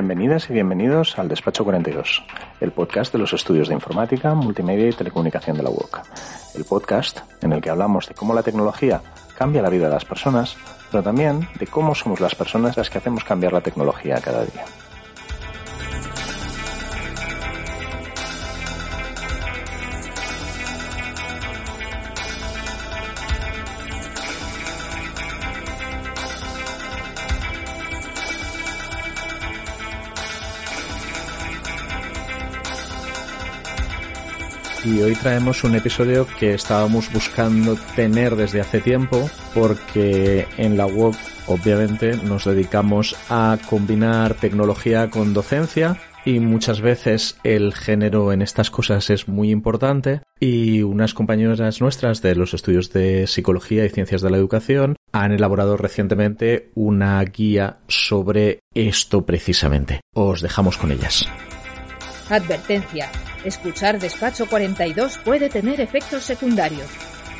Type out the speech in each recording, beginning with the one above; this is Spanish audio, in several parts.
Bienvenidas y bienvenidos al Despacho 42, el podcast de los estudios de informática, multimedia y telecomunicación de la UOC. El podcast en el que hablamos de cómo la tecnología cambia la vida de las personas, pero también de cómo somos las personas las que hacemos cambiar la tecnología cada día. Hoy traemos un episodio que estábamos buscando tener desde hace tiempo porque en la web obviamente nos dedicamos a combinar tecnología con docencia y muchas veces el género en estas cosas es muy importante y unas compañeras nuestras de los estudios de psicología y ciencias de la educación han elaborado recientemente una guía sobre esto precisamente. Os dejamos con ellas. Advertencia. Escuchar Despacho 42 puede tener efectos secundarios.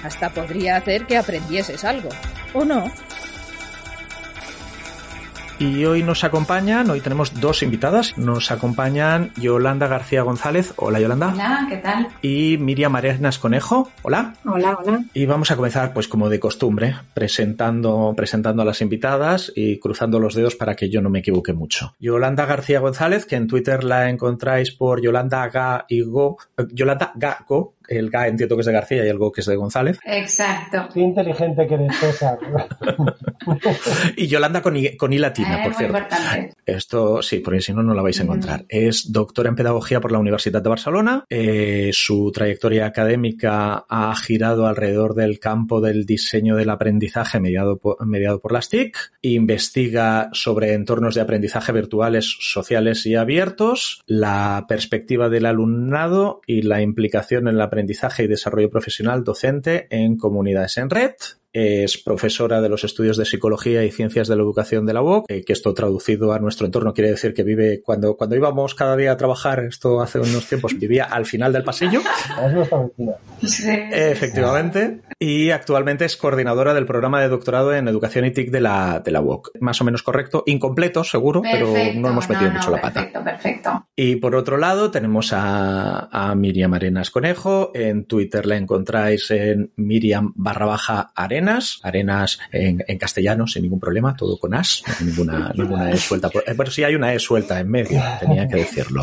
Hasta podría hacer que aprendieses algo. ¿O no? Y hoy nos acompañan, hoy tenemos dos invitadas. Nos acompañan Yolanda García González. Hola Yolanda. Hola, ¿qué tal? Y Miriam Arenas Conejo. Hola. Hola, hola. Y vamos a comenzar, pues como de costumbre, presentando, presentando a las invitadas y cruzando los dedos para que yo no me equivoque mucho. Yolanda García González, que en Twitter la encontráis por Yolanda Ga y Go, eh, Yolanda Ga Go, el Ga entiendo que es de García y el Go que es de González. Exacto. Qué inteligente que eres, César. y Yolanda con I, con I latina, Eh, por muy cierto. importante. Esto sí, porque si no, no la vais a encontrar. Es doctora en pedagogía por la Universidad de Barcelona. Eh, su trayectoria académica ha girado alrededor del campo del diseño del aprendizaje mediado por, mediado por las TIC. Investiga sobre entornos de aprendizaje virtuales, sociales y abiertos, la perspectiva del alumnado y la implicación en el aprendizaje y desarrollo profesional docente en comunidades en red. Es profesora de los estudios de psicología y ciencias de la educación de la UOC, eh, que esto traducido a nuestro entorno quiere decir que vive cuando, cuando íbamos cada día a trabajar, esto hace unos tiempos, vivía al final del pasillo. Efectivamente. Y actualmente es coordinadora del programa de doctorado en educación y TIC de la, de la UOC. Más o menos correcto, incompleto seguro, pero no hemos metido no, mucho no, la pata. Perfecto, perfecto. Y por otro lado tenemos a, a Miriam Arenas Conejo. En Twitter la encontráis en Miriam barra baja Arenas. Arenas en, en castellano sin ningún problema, todo con as. No hay ninguna, ninguna E suelta. Por, eh, sí hay una E suelta en medio, tenía que decirlo.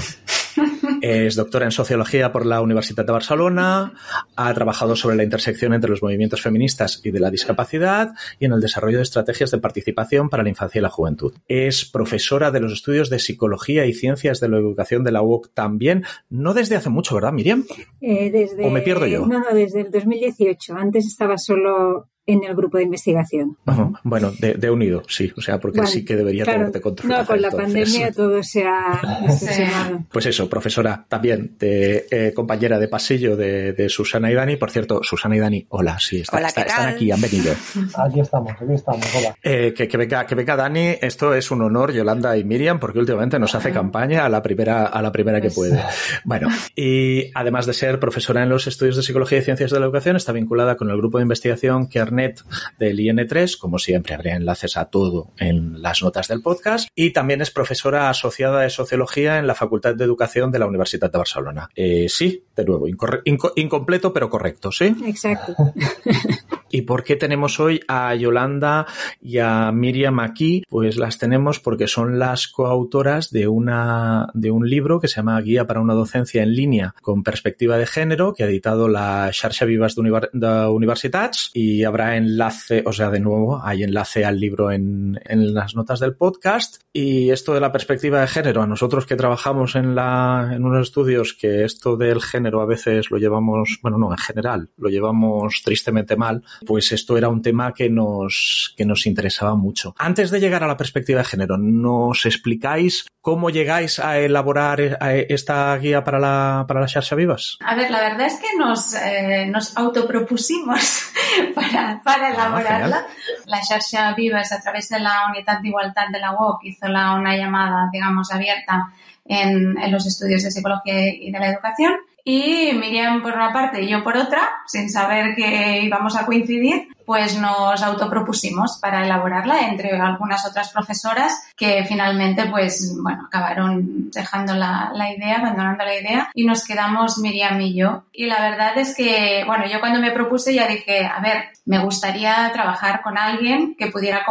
Es doctora en sociología por la Universidad de Barcelona, ha trabajado sobre la intersección entre los movimientos feministas y de la discapacidad y en el desarrollo de estrategias de participación para la infancia y la juventud. Es profesora de los estudios de psicología y ciencias de la educación de la UOC también, no desde hace mucho, ¿verdad, Miriam? Eh, desde, ¿O me pierdo yo? No, no, desde el 2018. Antes estaba solo en el grupo de investigación. Ajá. Bueno, de, de unido, sí, o sea, porque Bueno, sí que debería claro, tenerte controlado. No, con la entonces. pandemia todo se ha. Pues eso, profesora también, de, eh, compañera de pasillo de, de Susana y Dani. Por cierto, Susana y Dani, hola, sí, está- Hola, está- ¿qué están aquí, han venido. Aquí estamos, aquí estamos. Hola. Eh, que, que venga, que venga Dani, esto es un honor, Yolanda y Miriam, porque últimamente nos hace campaña a la primera, a la primera que puede. Bueno, y además de ser profesora en los estudios de psicología y ciencias de la educación, está vinculada con el grupo de investigación Kernet del IN3, como siempre, habría enlaces a todo en las notas del podcast, y también es profesora asociada de sociología en la Facultad de Educación de la Universidad de Barcelona. Eh, sí, de nuevo, incorre- inco- incompleto pero correcto, ¿sí? Exacto. ¿Y por qué tenemos hoy a Yolanda y a Miriam aquí? Pues las tenemos porque son las coautoras de una de un libro que se llama Guía para una docencia en línea con perspectiva de género que ha editado la Xarxa Vivas de, Univer de Universitats y habrá enlace, o sea, de nuevo, hay enlace al libro en, en las notas del podcast y esto de la perspectiva de género, a nosotros que trabajamos en la en unos estudios que esto del género a veces lo llevamos, bueno, no, en general, lo llevamos tristemente mal, pues esto era un tema que nos, que nos interesaba mucho. Antes de llegar a la perspectiva de género, ¿nos explicáis cómo llegáis a elaborar eh, esta guía para la, para la Xarxa Vivas? A ver, la verdad es que nos, eh, nos autopropusimos para, para elaborarla. la xarxa Vives, a través de la Unidad de Igualdad de la UOC, hizo la, una llamada, digamos, abierta en, en los estudios de psicología y de la educación. Y Miriam por una parte y yo por otra, sin saber que íbamos a coincidir, pues nos autopropusimos para elaborarla entre algunas otras profesoras que finalmente pues bueno, acabaron dejando la, idea, abandonando la idea y nos quedamos Miriam y yo. Y la verdad es que, bueno, yo cuando me propuse ya dije, a ver, me gustaría trabajar con alguien que pudiera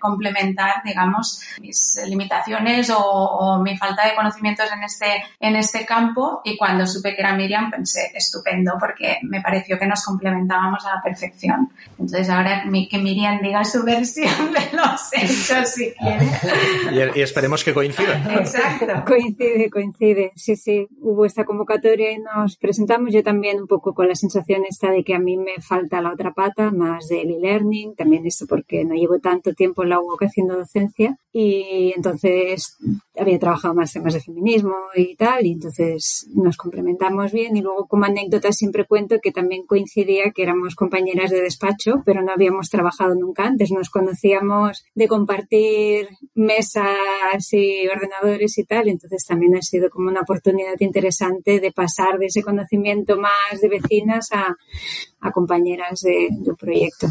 complementar, digamos, mis limitaciones o, mi falta de conocimientos en este, en este campo. Y cuando supe que era Miriam, pensé, estupendo, porque me pareció que nos complementábamos a la perfección. Entonces ahora que Miriam diga su versión de los hechos, si quiere. Y, esperemos que coincida. Exacto. Coincide, coincide. Sí, sí. Hubo esta convocatoria y nos presentamos. Yo también un poco con la sensación esta de que a mí me falta la otra pata, más del e-learning. También esto porque no llevo tanto tiempo en la UOC haciendo docencia. Y entonces había trabajado más temas de feminismo y tal. Y entonces nos complementamos bien. Y luego como anécdota siempre cuento que también coincidía que éramos compañeras de despacho, pero no habíamos trabajado nunca antes. Nos conocíamos de compartir mesas y ordenadores y tal. Entonces también ha sido como una oportunidad interesante de pasar de ese conocimiento más de vecinas a, compañeras de, un proyecto.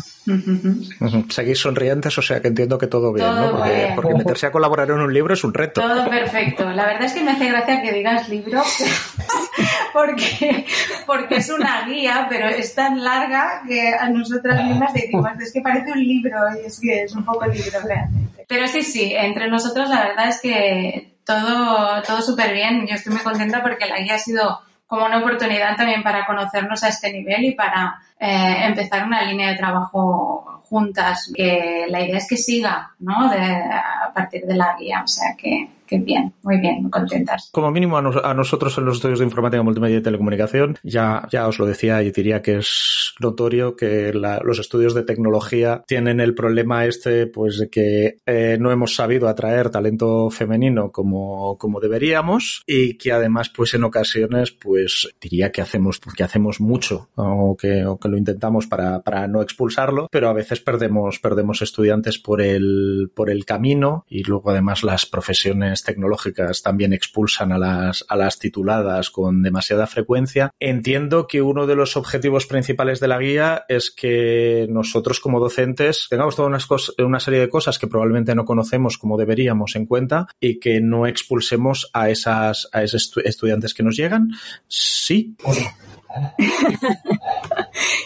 Seguís sonrientes, o sea que entiendo que todo bien, ¿no? Porque, meterse a colaborar en un libro es un reto. Todo perfecto. La verdad es que me hace gracia que digas libro, porque, porque es una guía, pero es tan larga que a nosotras mismas decimos, es que parece un libro y es que es un poco libro realmente. Pero sí, sí, entre nosotros la verdad es que todo, todo súper bien. Yo estoy muy contenta porque la guía ha sido como una oportunidad también para conocernos a este nivel y para eh, empezar una línea de trabajo juntas. Que la idea es que siga, ¿no? De, a partir de la guía. O sea que bien, muy bien, contentas. Como mínimo a, nosotros en los estudios de informática, multimedia y telecomunicación, ya, ya os lo decía y diría que es notorio que los estudios de tecnología tienen el problema este, pues de que eh, no hemos sabido atraer talento femenino como, como deberíamos y que además, pues en ocasiones, pues diría que hacemos, que hacemos mucho o que, o que lo intentamos para, no expulsarlo, pero a veces perdemos, estudiantes por el, camino y luego además las profesiones tecnológicas también expulsan a las, a las tituladas con demasiada frecuencia. Entiendo que uno de los objetivos principales de la guía es que nosotros como docentes tengamos toda una serie de cosas que probablemente no conocemos como deberíamos en cuenta y que no expulsemos a esas a esos estudiantes que nos llegan. Sí.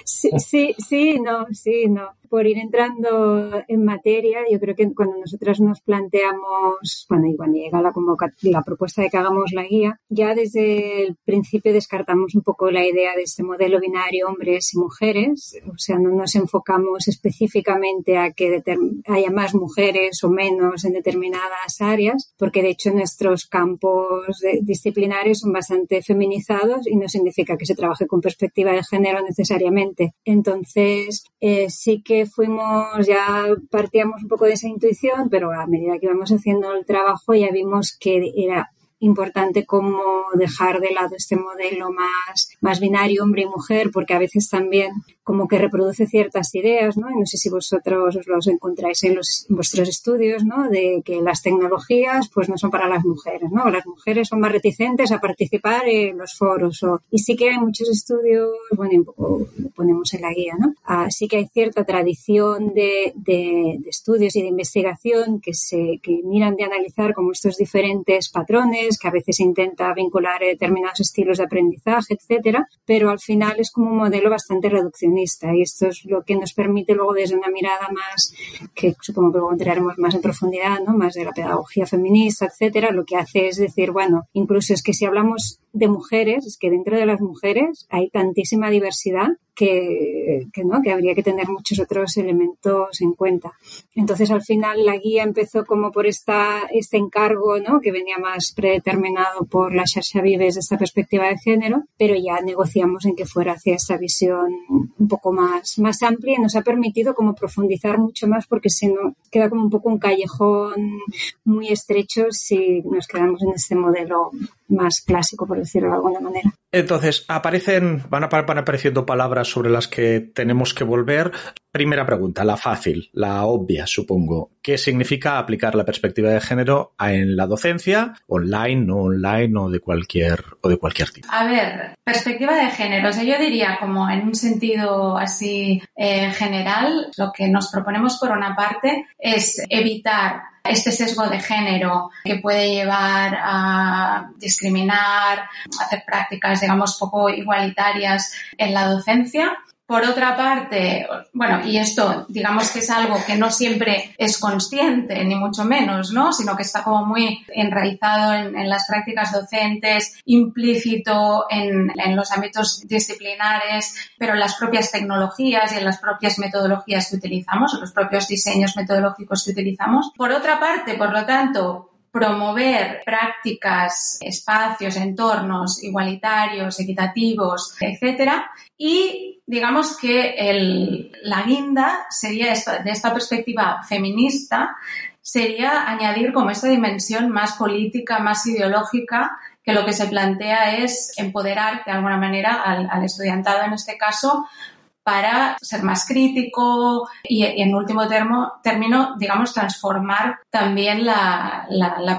Sí, sí, sí, no, sí, no por ir entrando en materia, yo creo que cuando nosotras nos planteamos, bueno, y cuando llega la, la propuesta de que hagamos la guía, ya desde el principio descartamos un poco la idea de este modelo binario hombres y mujeres, o sea, no nos enfocamos específicamente a que haya más mujeres o menos en determinadas áreas, porque de hecho nuestros campos disciplinarios son bastante feminizados y no significa que se trabaje con perspectiva de género necesariamente. Entonces, eh, sí que fuimos, ya partíamos un poco de esa intuición, pero a medida que íbamos haciendo el trabajo ya vimos que era importante como dejar de lado este modelo más, más binario hombre y mujer, porque a veces también como que reproduce ciertas ideas, ¿no? Y no sé si vosotros os los encontráis en, los, vuestros estudios, ¿no? De que las tecnologías pues no son para las mujeres, ¿no? Las mujeres son más reticentes a participar en los foros. O, y sí que hay muchos estudios, bueno, un poco lo ponemos en la guía, ¿no? Así que hay cierta tradición de, de, de estudios y de investigación que se que miran de analizar como estos diferentes patrones, que a veces intenta vincular determinados estilos de aprendizaje, etcétera, pero al final es como un modelo bastante reduccionista y esto es lo que nos permite luego desde una mirada más, que supongo que luego entraremos más en profundidad, ¿no? Más de la pedagogía feminista, etcétera, lo que hace es decir, bueno, incluso es que si hablamos de mujeres, es que dentro de las mujeres hay tantísima diversidad que, no, que habría que tener muchos otros elementos en cuenta. Entonces, al final, la guía empezó como por esta, este encargo, ¿no? que venía más predeterminado por la Xarxa Vives esta perspectiva de género, pero ya negociamos en que fuera hacia esta visión un poco más, más amplia y nos ha permitido como profundizar mucho más porque si no queda como un poco un callejón muy estrecho si nos quedamos en este modelo más clásico, por decirlo de alguna manera. Entonces, aparecen, van, apareciendo palabras sobre las que tenemos que volver. primera pregunta, la fácil, la obvia, supongo. ¿Qué significa aplicar la perspectiva de género en la docencia, online, no online o de cualquier, o de cualquier tipo? A ver, perspectiva de género. O sea, yo diría como en un sentido así eh, general, lo que nos proponemos por una parte es evitar este sesgo de género que puede llevar a discriminar, hacer prácticas, digamos, poco igualitarias en la docencia por otra parte, bueno, y esto digamos que es algo que no siempre es consciente, ni mucho menos, ¿no? Sino que está como muy enraizado en, las prácticas docentes, implícito en, en, los ámbitos disciplinares, pero en las propias tecnologías y en las propias metodologías que utilizamos, los propios diseños metodológicos que utilizamos. Por otra parte, por lo tanto, promover prácticas, espacios, entornos igualitarios, equitativos, etcétera. Y digamos que el, la guinda sería esta, de esta perspectiva feminista, sería añadir como esta dimensión más política, más ideológica, que lo que se plantea es empoderar de alguna manera al, al estudiantado en este caso para ser más crítico y, en último término, digamos, transformar también la,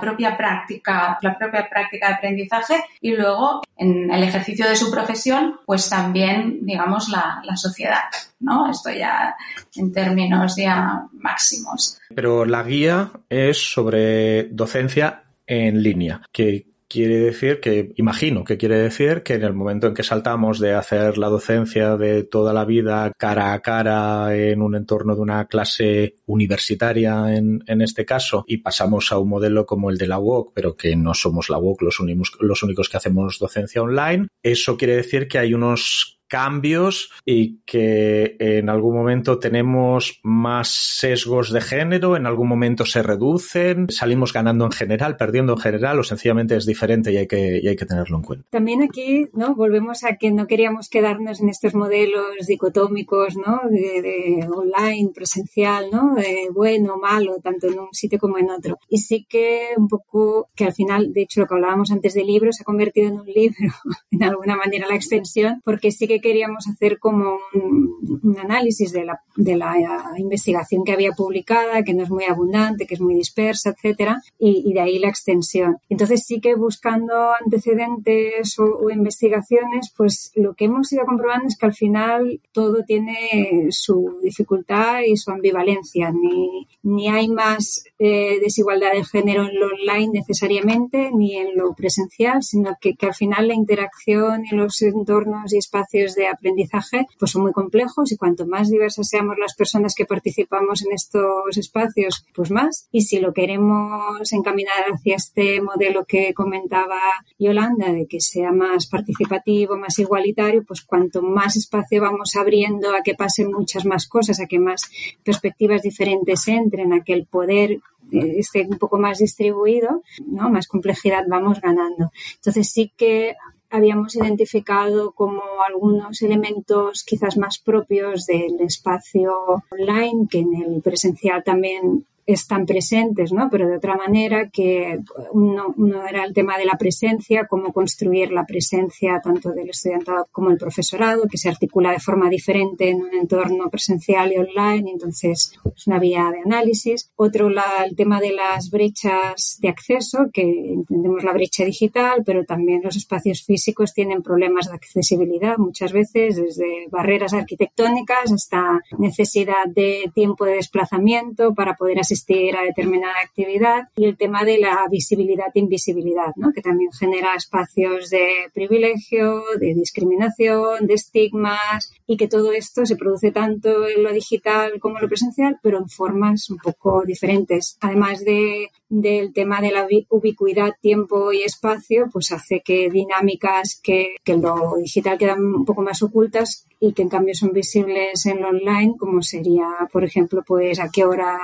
propia práctica, la propia práctica de aprendizaje y luego en el ejercicio de su profesión, pues también, digamos, la, la sociedad, ¿no? Esto ya en términos ya máximos. Pero la guía es sobre docencia en línea, que quiere decir que, imagino que quiere decir que en el momento en que saltamos de hacer la docencia de toda la vida cara a cara en un entorno de una clase universitaria en, en este caso y pasamos a un modelo como el de la UOC, pero que no somos la UOC los, los únicos que hacemos docencia online, eso quiere decir que hay unos cambios y que en algún momento tenemos más sesgos de género, en algún momento se reducen, salimos ganando en general, perdiendo en general o sencillamente es diferente y hay que, y hay que tenerlo en cuenta. También aquí ¿no? volvemos a que no queríamos quedarnos en estos modelos dicotómicos ¿no? de, online, presencial, ¿no? de bueno, malo, tanto en un sitio como en otro. Y sí que un poco que al final, de hecho lo que hablábamos antes del libro, se ha convertido en un libro, en alguna manera la extensión, porque sí que queríamos hacer como un, análisis de la, de la, investigación que había publicada, que no es muy abundante, que es muy dispersa, etcétera, y, de ahí la extensión. Entonces sí que buscando antecedentes o, investigaciones, pues lo que hemos ido comprobando es que al final todo tiene su dificultad y su ambivalencia. Ni, ni hay más eh, desigualdad de género en lo online necesariamente, ni en lo presencial, sino que, que al final la interacción en los entornos y espacios de aprendizaje pues son muy complejos y cuanto más diversas seamos las personas que participamos en estos espacios, pues más. Y si lo queremos encaminar hacia este modelo que comentaba Yolanda, de que sea más participativo, más igualitario, pues cuanto más espacio vamos abriendo a que pasen muchas más cosas, a que más perspectivas diferentes entren, a que el poder eh, esté un poco más distribuido, ¿no? más complejidad vamos ganando. Entonces sí que habíamos identificado como algunos elementos quizás más propios del espacio online, que en el presencial también están presentes, ¿no? Pero de otra manera que uno, era el tema de la presencia, cómo construir la presencia tanto del estudiantado como el profesorado, que se articula de forma diferente en un entorno presencial y online, entonces es una vía de análisis. Otro, la, el tema de las brechas de acceso, que entendemos la brecha digital, pero también los espacios físicos tienen problemas de accesibilidad muchas veces, desde barreras arquitectónicas hasta necesidad de tiempo de desplazamiento para poder asistir a determinada actividad y el tema de la visibilidad e invisibilidad, ¿no? que también genera espacios de privilegio, de discriminación, de estigmas y que todo esto se produce tanto en lo digital como en lo presencial, pero en formas un poco diferentes. Además de, del tema de la ubicuidad, tiempo y espacio, pues hace que dinámicas que, que en lo digital quedan un poco más ocultas y que en cambio son visibles en lo online, como sería, por ejemplo, pues a qué hora,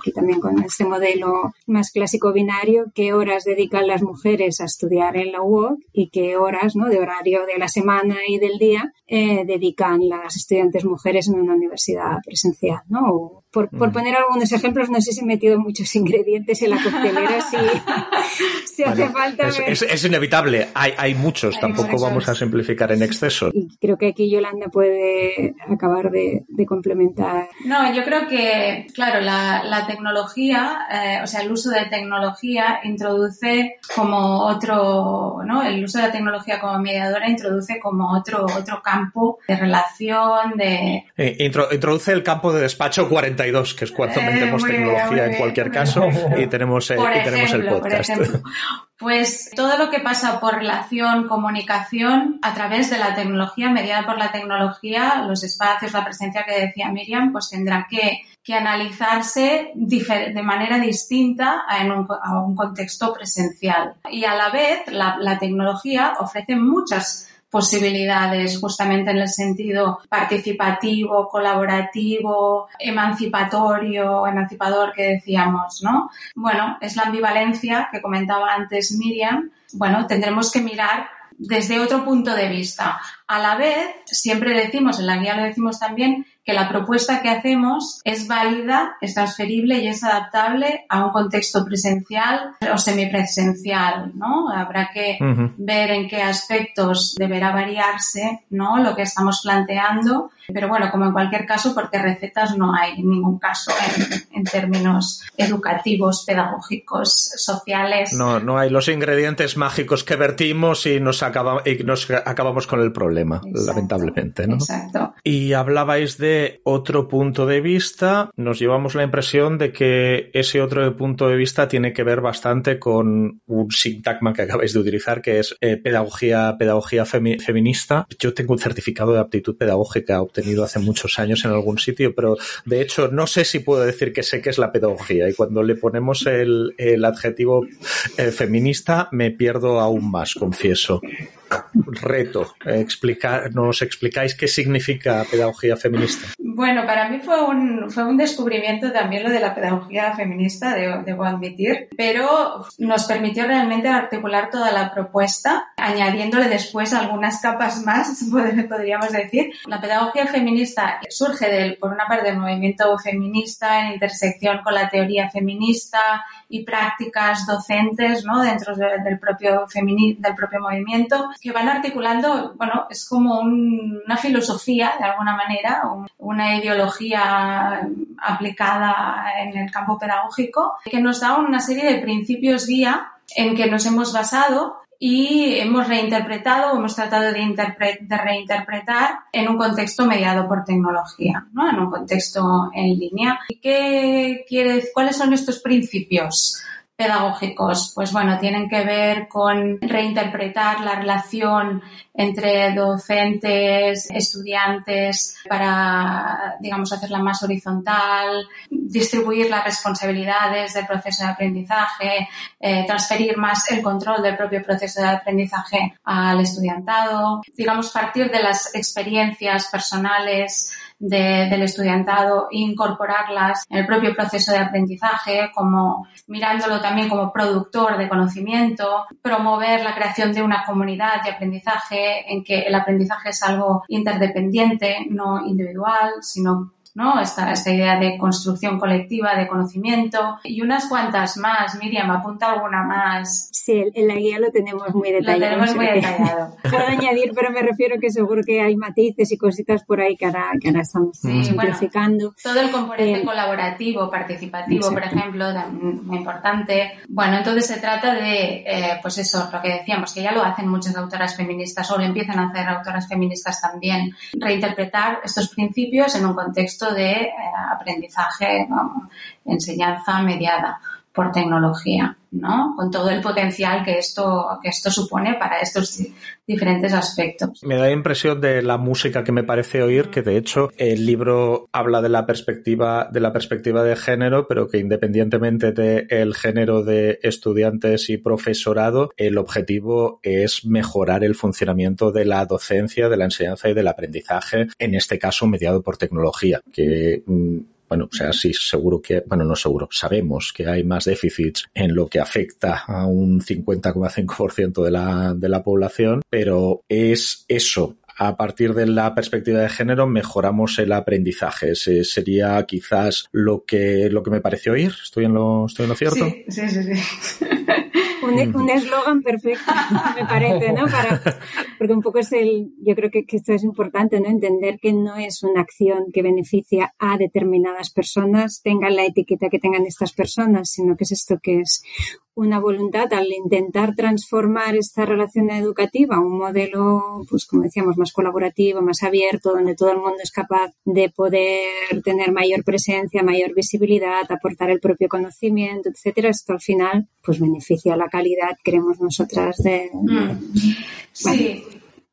aquí también con este modelo más clásico binario, qué horas dedican las mujeres a estudiar en la UOC y qué horas ¿no? de horario de la semana y del día eh, dedican las estudiantes mujeres en una universidad presencial. ¿no? Por, por, mm. poner algunos ejemplos, no sé si he metido muchos ingredientes en la coctelera sí, si hace falta. Es, inevitable, hay, hay muchos, tampoco vamos a simplificar en exceso. Y creo que aquí Yolanda puede acabar de, complementar. No, yo creo que, claro, la, tecnología, eh, o sea, el uso de tecnología introduce como otro, ¿no? El uso de la tecnología como mediadora introduce como otro, otro campo de relación, de... Eh, introduce el campo de despacho 42, que es cuando eh, metemos tecnología en cualquier caso, y tenemos, y tenemos el podcast. Pues todo lo que pasa por relación, comunicación a través de la tecnología, mediada por la tecnología, los espacios, la presencia que decía Miriam, pues tendrá que, analizarse de manera distinta en un, a un contexto presencial. Y a la vez, la, la tecnología ofrece muchas posibilidades justamente en el sentido participativo, colaborativo, emancipatorio, emancipador que decíamos, ¿no? Bueno, es la ambivalencia que comentaba antes Miriam. Bueno, tendremos que mirar desde otro punto de vista. A la vez, siempre decimos, en la guía lo decimos también, que la propuesta que hacemos es válida, es transferible y es adaptable a un contexto presencial o semipresencial, ¿no? Habrá que ver en qué aspectos deberá variarse, ¿no? Lo que estamos planteando, pero bueno, como en cualquier caso, porque recetas no hay en ningún caso en, términos educativos, pedagógicos, sociales. No, no hay los ingredientes mágicos que vertimos y nos, acaba, y nos acabamos con el problema, lamentablemente, ¿no? Exacto. Y hablabais de otro punto de vista, nos llevamos la impresión de que ese otro punto de vista tiene que ver bastante con un sintagma que acabáis de utilizar, que es eh, pedagogía, pedagogía feminista. Yo tengo un certificado de aptitud pedagógica obtenido hace muchos años en algún sitio, pero de hecho no sé si puedo decir que sé qué es la pedagogía y cuando le ponemos el, adjetivo eh, feminista me pierdo aún más, confieso reto. Explicar, ¿Nos explicáis qué significa pedagogía feminista? Bueno, para mí fue un, fue un descubrimiento también lo de la pedagogía feminista, debo, admitir, pero nos permitió realmente articular toda la propuesta, añadiéndole después algunas capas más, podríamos decir. La pedagogía feminista surge del, por una parte del movimiento feminista en intersección con la teoría feminista y prácticas docentes ¿no? dentro del, propio del propio movimiento que van articulando, bueno, es como una filosofía de alguna manera, una ideología aplicada en el campo pedagógico que nos da una serie de principios guía en que nos hemos basado y hemos reinterpretado o hemos tratado de, de, reinterpretar en un contexto mediado por tecnología, ¿no? en un contexto en línea. ¿Y qué quiere, cuáles son estos principios? Pedagógicos, pues bueno, tienen que ver con reinterpretar la relación entre docentes, estudiantes, para, digamos, hacerla más horizontal, distribuir las responsabilidades del proceso de aprendizaje, eh, transferir más el control del propio proceso de aprendizaje al estudiantado, digamos, partir de las experiencias personales del estudiantado incorporarlas en el propio proceso de aprendizaje, como mirándolo también como productor de conocimiento, promover la creación de una comunidad de aprendizaje en que el aprendizaje es algo interdependiente, no individual, sino ¿no? Esta, esta idea de construcción colectiva, de conocimiento y unas cuantas más. Miriam, apunta alguna más. Sí, en la guía lo tenemos muy detallado. Lo tenemos muy detallado. Puedo añadir, pero me refiero que seguro que hay matices y cositas por ahí que ahora, que ahora estamos simplificando. todo el componente eh, colaborativo, participativo, por ejemplo, muy importante. Bueno, entonces se trata de, eh, pues eso, lo que decíamos, que ya lo hacen muchas autoras feministas o lo empiezan a hacer autoras feministas también, reinterpretar estos principios en un contexto de eh, aprendizaje, enseñanza mediada por tecnología, ¿no? Con todo el potencial que esto, que esto supone para estos diferentes aspectos. Me da la impresión de la música que me parece oír, que de hecho el libro habla de la perspectiva, de la perspectiva de género, pero que independientemente del género de estudiantes y profesorado, el objetivo es mejorar el funcionamiento de la docencia, de la enseñanza y del aprendizaje, en este caso mediado por tecnología, que mm, bueno, o sea, sí, seguro que, bueno, no seguro, sabemos que hay más déficits en lo que afecta a un 50,5% de la, de la población, pero es eso, a partir de la perspectiva de género mejoramos el aprendizaje. Ese sería quizás lo que, lo que me pareció oír. ¿Estoy en lo, estoy en lo cierto? Sí, sí, sí. sí. un eslogan perfecto, me parece, ¿no? Para, porque un poco es el, yo creo que, que, esto es importante, ¿no? Entender que no es una acción que beneficia a determinadas personas, tengan la etiqueta que tengan estas personas, sino que es esto que es una voluntad al intentar transformar esta relación educativa a un modelo, pues como decíamos, más colaborativo, más abierto, donde todo el mundo es capaz de poder tener mayor presencia, mayor visibilidad, aportar el propio conocimiento, etcétera. Esto al final, pues beneficia la calidad, creemos nosotras, de. Mm. Sí.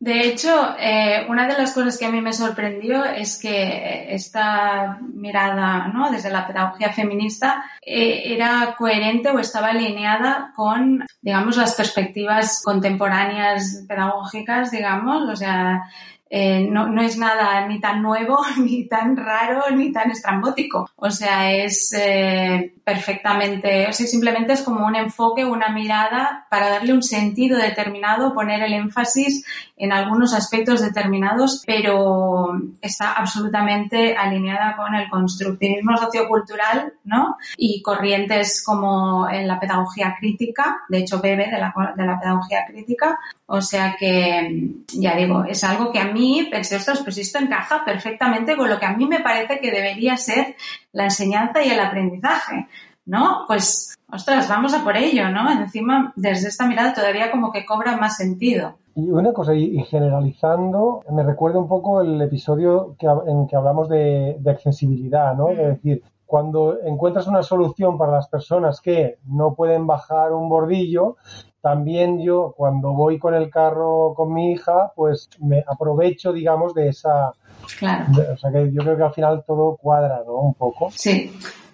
De hecho, eh, una de las cosas que a mí me sorprendió es que esta mirada ¿no? desde la pedagogía feminista eh, era coherente o estaba alineada con, digamos, las perspectivas contemporáneas pedagógicas, digamos, o sea, eh, no, no, es nada ni tan nuevo, ni tan raro, ni tan estrambótico. O sea, es eh, perfectamente, o sea, simplemente es como un enfoque, una mirada para darle un sentido determinado, poner el énfasis en algunos aspectos determinados, pero está absolutamente alineada con el constructivismo sociocultural, ¿no? Y corrientes como en la pedagogía crítica, de hecho bebe de la, de la pedagogía crítica, o sea que, ya digo, es algo que a mí pensé, pues esto encaja perfectamente con lo que a mí me parece que debería ser la enseñanza y el aprendizaje, ¿no? Pues, ostras, vamos a por ello, ¿no? Encima, desde esta mirada todavía como que cobra más sentido. Y una cosa, y generalizando, me recuerda un poco el episodio que, en que hablamos de, de accesibilidad, ¿no? Es decir, cuando encuentras una solución para las personas que no pueden bajar un bordillo, también yo cuando voy con el carro con mi hija, pues me aprovecho, digamos, de esa... Claro. O sea que yo creo que al final todo cuadra, ¿no? Un poco. Sí.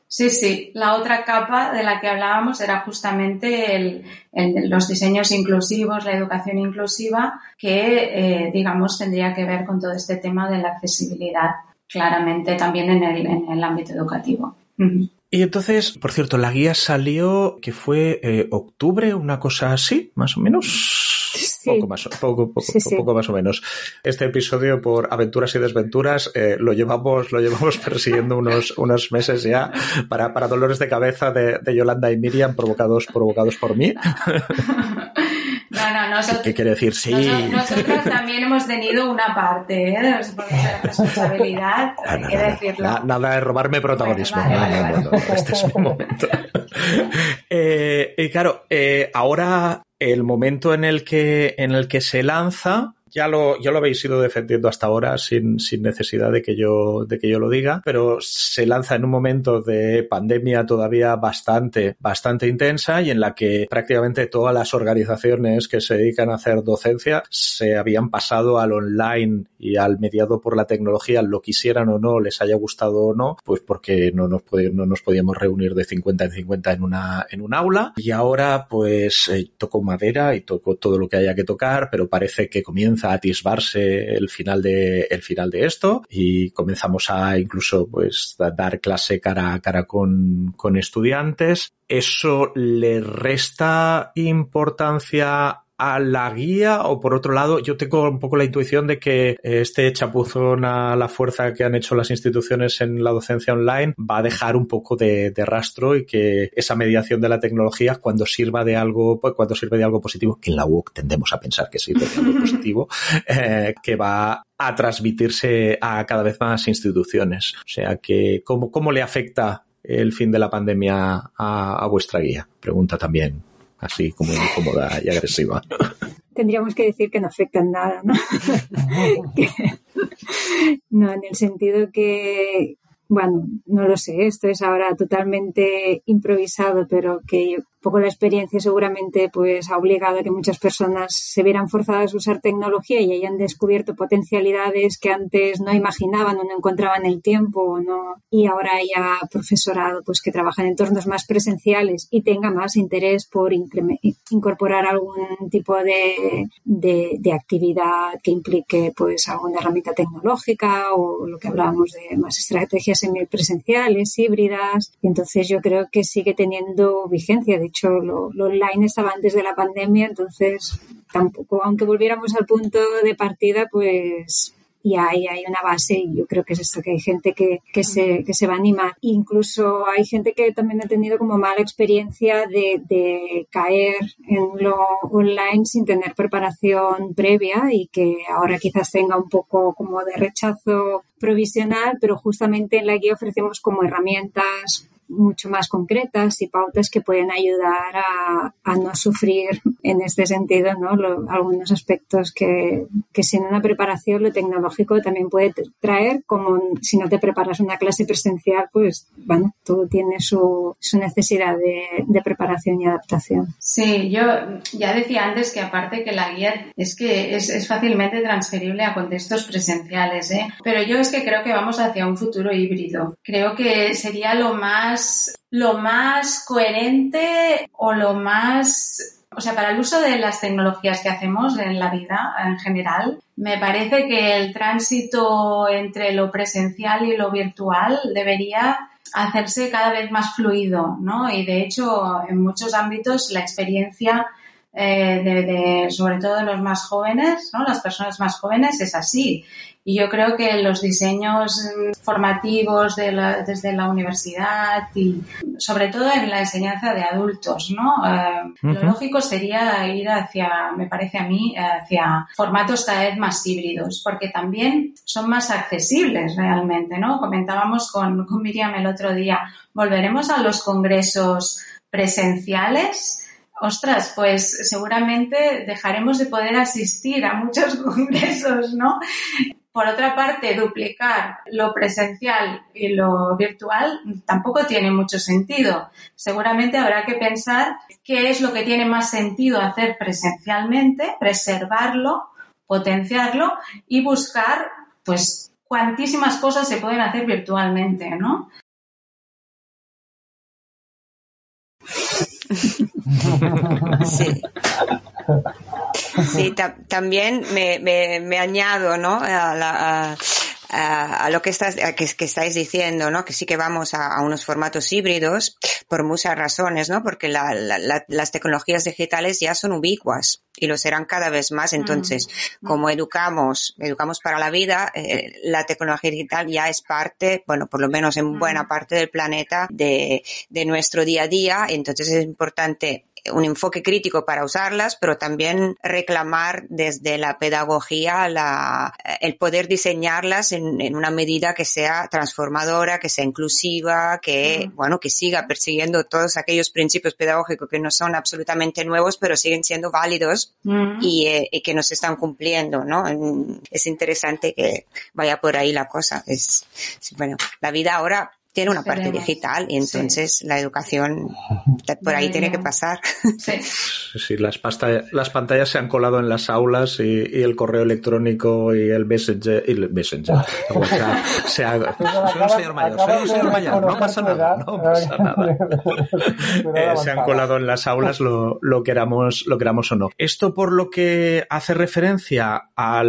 Sí, sí. La otra capa de la que hablábamos era justamente el, el, los diseños inclusivos, la educación inclusiva, que, eh, digamos, tendría que ver con todo este tema de la accesibilidad, claramente también en el, en el ámbito educativo. Uh -huh. Y entonces, por cierto, la guía salió que fue eh, octubre, una cosa así, más o menos. Sí. Poco más, poco, poco, Sí, sí. poco más o menos. Este episodio por aventuras y desventuras eh, lo llevamos, lo llevamos persiguiendo unos, unos meses ya para, para dolores de cabeza de, de Yolanda y Miriam provocados, provocados por mí. No, no, nosotros, ¿Qué quiere decir? Sí. Nosotros, también hemos tenido una parte ¿eh? de responsabilidad, Ah, hay no, que decirlo. Na- Nada de robarme protagonismo. Vale, vale, No, no, vale, no, no, Este es mi momento. Eh, y claro, eh, ahora el momento en el que, en el que se lanza, ya lo, ya lo habéis ido defendiendo hasta ahora sin, sin necesidad de que yo, de que yo lo diga, pero se lanza en un momento de pandemia todavía bastante, bastante intensa y en la que prácticamente todas las organizaciones que se dedican a hacer docencia se habían pasado al online y al mediado por la tecnología, lo quisieran o no, les haya gustado o no, pues porque no nos, no nos podíamos reunir de 50 en 50 en una, en un aula. Y ahora, pues, eh, toco madera y toco todo lo que haya que tocar, pero parece que comienza a atisbarse el final de, el final de esto y comenzamos a incluso, pues, da- dar clase cara a cara con, con estudiantes. Eso le resta importancia a la guía o por otro lado yo tengo un poco la intuición de que este chapuzón a la fuerza que han hecho las instituciones en la docencia online va a dejar un poco de, de rastro y que esa mediación de la tecnología cuando sirva de algo pues, cuando sirve de algo positivo que en la UOC tendemos a pensar que sirve de algo positivo eh, que va a transmitirse a cada vez más instituciones. O sea que cómo, cómo le afecta el fin de la pandemia a, a vuestra guía pregunta también así como incómoda y agresiva. Tendríamos que decir que no afectan nada, ¿no? Que- no, en el sentido que, bueno, no lo sé, esto es ahora totalmente improvisado, pero que poco la experiencia seguramente pues ha obligado a que muchas personas se vieran forzadas a usar tecnología y hayan descubierto potencialidades que antes no imaginaban o no encontraban el tiempo o no y ahora haya profesorado pues que trabaja en entornos más presenciales y tenga más interés por incorporar algún tipo de, de, de actividad que implique pues alguna herramienta tecnológica o lo que hablábamos de más estrategias semipresenciales, híbridas. Entonces yo creo que sigue teniendo vigencia. De lo, lo online estaba antes de la pandemia, entonces tampoco, aunque volviéramos al punto de partida, pues y ahí hay una base y yo creo que es eso, que hay gente que, que, se, que se va a animar. Incluso hay gente que también ha tenido como mala experiencia de, de caer en lo online sin tener preparación previa y que ahora quizás tenga un poco como de rechazo provisional, pero justamente en la guía ofrecemos como herramientas mucho más concretas y pautas que pueden ayudar a, a no sufrir en este sentido ¿no? algunos aspectos que, que, sin una preparación lo tecnológico también puede traer, como si no te preparas una clase presencial, pues bueno, todo tiene su, su necesidad de, de, preparación y adaptación. Sí, yo ya decía antes que aparte que la guía es que es, es fácilmente transferible a contextos presenciales, ¿eh? pero yo es que creo que vamos hacia un futuro híbrido. Creo que sería lo más, lo más coherente o lo más o sea, para el uso de las tecnologías que hacemos en la vida en general, me parece que el tránsito entre lo presencial y lo virtual debería hacerse cada vez más fluido, ¿no? Y de hecho, en muchos ámbitos la experiencia eh, de, sobre todo de los más jóvenes, ¿no? Las personas más jóvenes es así. Y yo creo que los diseños formativos de la, desde la universidad y sobre todo en la enseñanza de adultos, ¿no? Eh, lo lógico sería ir hacia, me parece a mí, hacia formatos cada vez más híbridos, porque también son más accesibles realmente, ¿no? Comentábamos con, con Miriam el otro día, volveremos a los congresos presenciales ostras, pues seguramente dejaremos de poder asistir a muchos congresos, ¿no? Por otra parte, duplicar lo presencial y lo virtual tampoco tiene mucho sentido. Seguramente habrá que pensar qué es lo que tiene más sentido hacer presencialmente, preservarlo, potenciarlo y buscar, pues, cuantísimas cosas se pueden hacer virtualmente, ¿no? Sí. Sí, también me, me, añado, ¿no? A, la, lo que, estás, que, que, estáis diciendo, ¿no? Que sí que vamos a, unos formatos híbridos por muchas razones, ¿no? Porque la, las tecnologías digitales ya son ubicuas y lo serán cada vez más. Entonces, mm. como educamos, educamos para la vida, eh, la tecnología digital ya es parte, bueno, por lo menos en buena mm. parte del planeta de, de nuestro día a día. Entonces es importante un enfoque crítico para usarlas, pero también reclamar desde la pedagogía la, el poder diseñarlas en, en, una medida que sea transformadora, que sea inclusiva, que, mm. bueno, que siga persiguiendo todos aquellos principios pedagógicos que no son absolutamente nuevos, pero siguen siendo válidos eh, y, que nos están cumpliendo, ¿no? Es interesante que vaya por ahí la cosa. Es, bueno, la vida ahora tiene una parte digital y entonces la educación por ahí tiene que pasar. Sí, sí las, las pantallas se han colado en las aulas y, el correo electrónico y el Messenger, y el Messenger, se ha, soy un señor mayor, soy un señor mayor, no pasa nada, no pasa nada. Eh, se han colado en las aulas lo, lo, queramos, lo queramos o no. Esto por lo que hace referencia a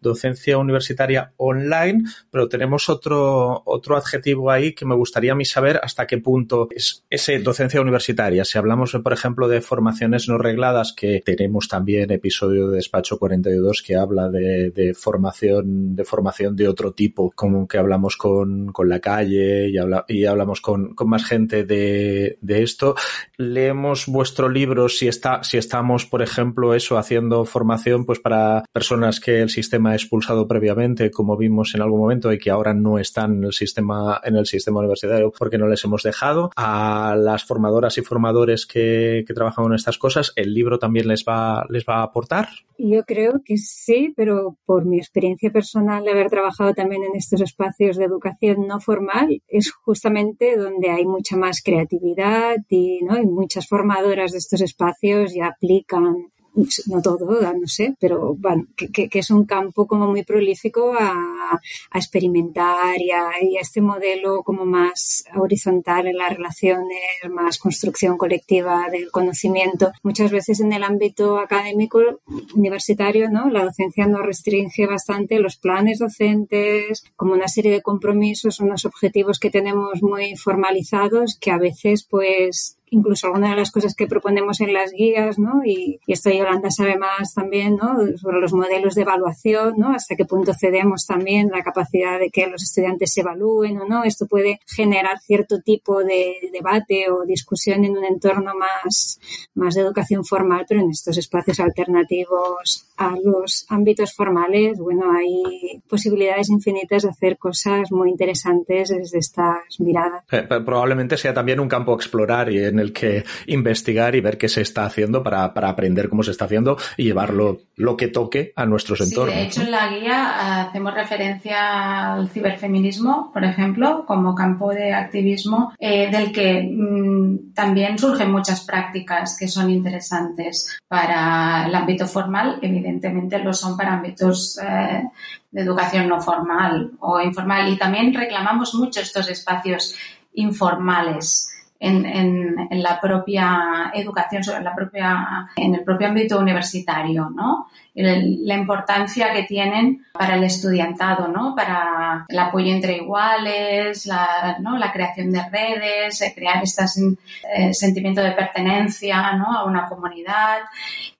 docencia universitaria online, pero tenemos otro, otro adjetivo ahí que me gustaría a mí saber hasta qué punto es ese docencia universitaria. Si hablamos, por ejemplo, de formaciones no regladas, que tenemos también episodio de Despacho 42 que habla de, formación, de formación de otro tipo, como que hablamos con, la calle y, y hablamos con, más gente de, esto. Leemos vuestro libro si está, si estamos, por ejemplo, eso, haciendo formación, pues para personas que el sistema ha expulsado previamente, como vimos en algún momento, y que ahora no están en el sistema, en el sistema sistema universitario porque no les hemos dejado. A las formadoras y formadores que, que trabajan en estas cosas, ¿el libro también les va, les va a aportar? Yo creo que sí, pero por mi experiencia personal de haber trabajado también en estos espacios de educación no formal, es justamente donde hay mucha más creatividad y, ¿no? y muchas formadoras de estos espacios ya aplican no todo, no sé, pero bueno, que, es un campo como muy prolífico a, a experimentar y a, y a, este modelo como más horizontal en las relaciones, más construcción colectiva del conocimiento. Muchas veces en el ámbito académico universitario, ¿no? La docencia nos restringe bastante los planes docentes, como una serie de compromisos, unos objetivos que tenemos muy formalizados que a veces pues incluso algunas de las cosas que proponemos en las guías, ¿no? Y, esto Yolanda sabe más también, ¿no? Sobre los modelos de evaluación, ¿no? Hasta qué punto cedemos también la capacidad de que los estudiantes se evalúen o no. Esto puede generar cierto tipo de debate o discusión en un entorno más, más de educación formal, pero en estos espacios alternativos a los ámbitos formales, bueno, hay posibilidades infinitas de hacer cosas muy interesantes desde estas miradas. Eh, probablemente sea también un campo a explorar y en el que investigar y ver qué se está haciendo para, aprender cómo se está haciendo y llevarlo lo que toque a nuestros entornos. de hecho, en la guía hacemos referencia al ciberfeminismo, por ejemplo, como campo de activismo eh, del que mm, también surgen muchas prácticas que son interesantes para el ámbito formal, evidentemente lo son para ámbitos eh, de educación no formal o informal. Y también reclamamos mucho estos espacios informales. En, en, la propia educación, sobre la propia, en el propio ámbito universitario, ¿no? la importancia que tienen para el estudiantado, ¿no? Para el apoyo entre iguales, la, ¿no? la creación de redes, eh, crear este sentimiento de pertenencia, ¿no? A una comunidad.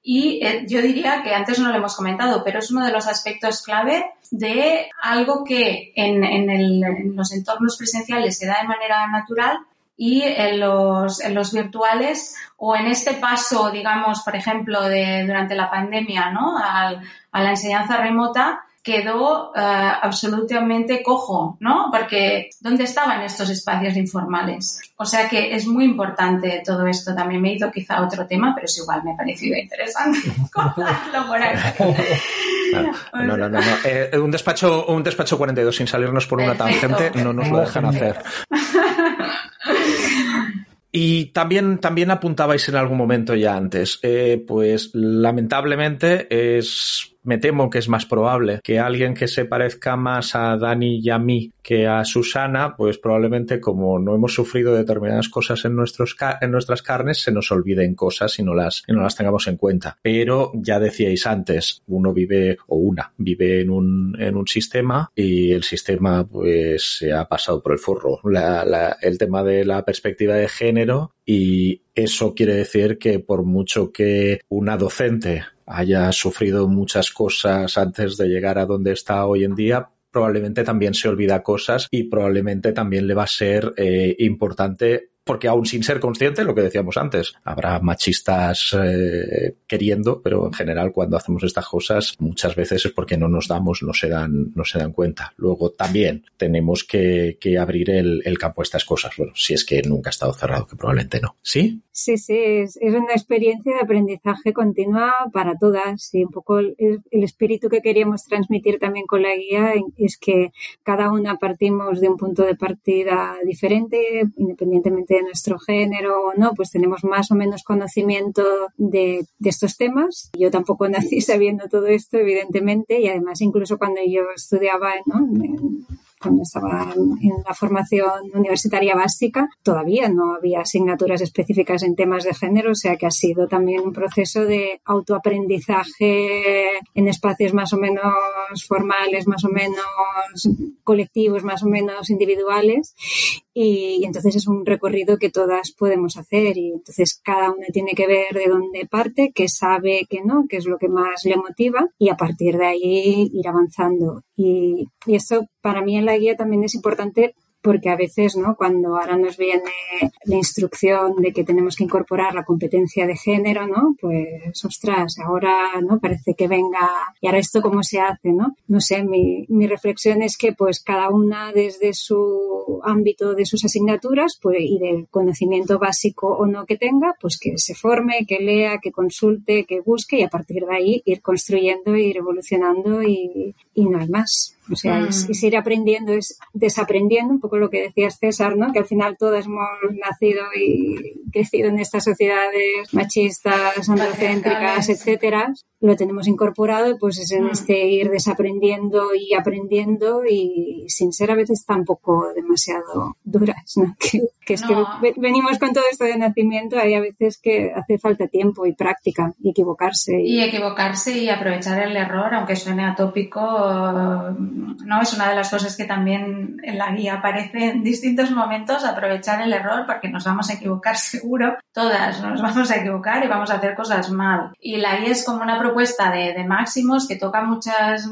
Y eh, yo diría que antes no lo hemos comentado, pero es uno de los aspectos clave de algo que en, en, el, en los entornos presenciales se da de manera natural, y en los, en los virtuales o en este paso, digamos, por ejemplo, de, durante la pandemia, ¿no? a la enseñanza remota, quedó eh, absolutamente cojo, ¿no? Porque ¿dónde estaban estos espacios informales? O sea que es muy importante todo esto. También me hizo quizá otro tema, pero es igual, me ha parecido interesante contarlo por aquí. No, no, no, no. Eh, un despacho, un despacho 42 sin salirnos por una tangente no nos lo dejan hacer. Y también, también apuntabais en algún momento ya antes, eh, pues lamentablemente es me temo que es más probable que alguien que se parezca más a Dani y a mí que a Susana, pues probablemente como no hemos sufrido determinadas cosas en, nuestros en nuestras carnes, se nos olviden cosas y no, las, y no las tengamos en cuenta. Pero ya decíais antes, uno vive o una vive en un, en un sistema y el sistema pues se ha pasado por el forro. el tema de la perspectiva de género y eso quiere decir que por mucho que una docente haya sufrido muchas cosas antes de llegar a donde está hoy en día, probablemente también se olvida cosas y probablemente también le va a ser eh, importante porque aún sin ser consciente, lo que decíamos antes, habrá machistas eh, queriendo, pero en general cuando hacemos estas cosas muchas veces es porque no nos damos, no se dan, no se dan cuenta. Luego también tenemos que, abrir el, el, campo a estas cosas. Bueno, si es que nunca ha estado cerrado, que probablemente no. ¿Sí? Sí, sí, es, es una experiencia de aprendizaje continua para todas y un poco el, el espíritu que queríamos transmitir también con la guía es que cada una partimos de un punto de partida diferente, independientemente de nuestro género o no, pues tenemos más o menos conocimiento de, de estos temas. Yo tampoco nací sabiendo todo esto, evidentemente, y además incluso cuando yo estudiaba ¿no? en, cuando estaba en la formación universitaria básica, todavía no había asignaturas específicas en temas de género, o sea que ha sido también un proceso de autoaprendizaje en espacios más o menos formales, más o menos colectivos, más o menos individuales. Y, entonces es un recorrido que todas podemos hacer y entonces cada una tiene que ver de dónde parte, qué sabe, qué no, qué es lo que más le motiva y a partir de ahí ir avanzando. Y, y esto para mí en la guía también es importante porque a veces, ¿no? Cuando ahora nos viene la instrucción de que tenemos que incorporar la competencia de género, ¿no? Pues, ostras, ahora, ¿no? Parece que venga, y ahora esto cómo se hace, ¿no? No sé, mi, mi reflexión es que, pues, cada una desde su ámbito de sus asignaturas, pues, y del conocimiento básico o no que tenga, pues que se forme, que lea, que consulte, que busque y a partir de ahí ir construyendo, ir evolucionando y, y no hay más. O sea, mm. es, ir aprendiendo, es desaprendiendo, un poco lo que decías César, ¿no? Que al final todos hemos nacido y crecido en estas sociedades machistas, androcéntricas, etcétera. Lo tenemos incorporado, pues es en mm. este ir desaprendiendo y aprendiendo y sin ser a veces tampoco demasiado duras, ¿no? Que, es que venimos con todo esto de nacimiento, hay a veces que hace falta tiempo y práctica y equivocarse. Y, equivocarse y aprovechar el error, aunque suene atópico, no es una de las cosas que también en la guía aparece en distintos momentos, aprovechar el error porque nos vamos a equivocar seguro, todas nos vamos a equivocar y vamos a hacer cosas mal. Y la guía es como una propuesta de, de máximos que toca muchas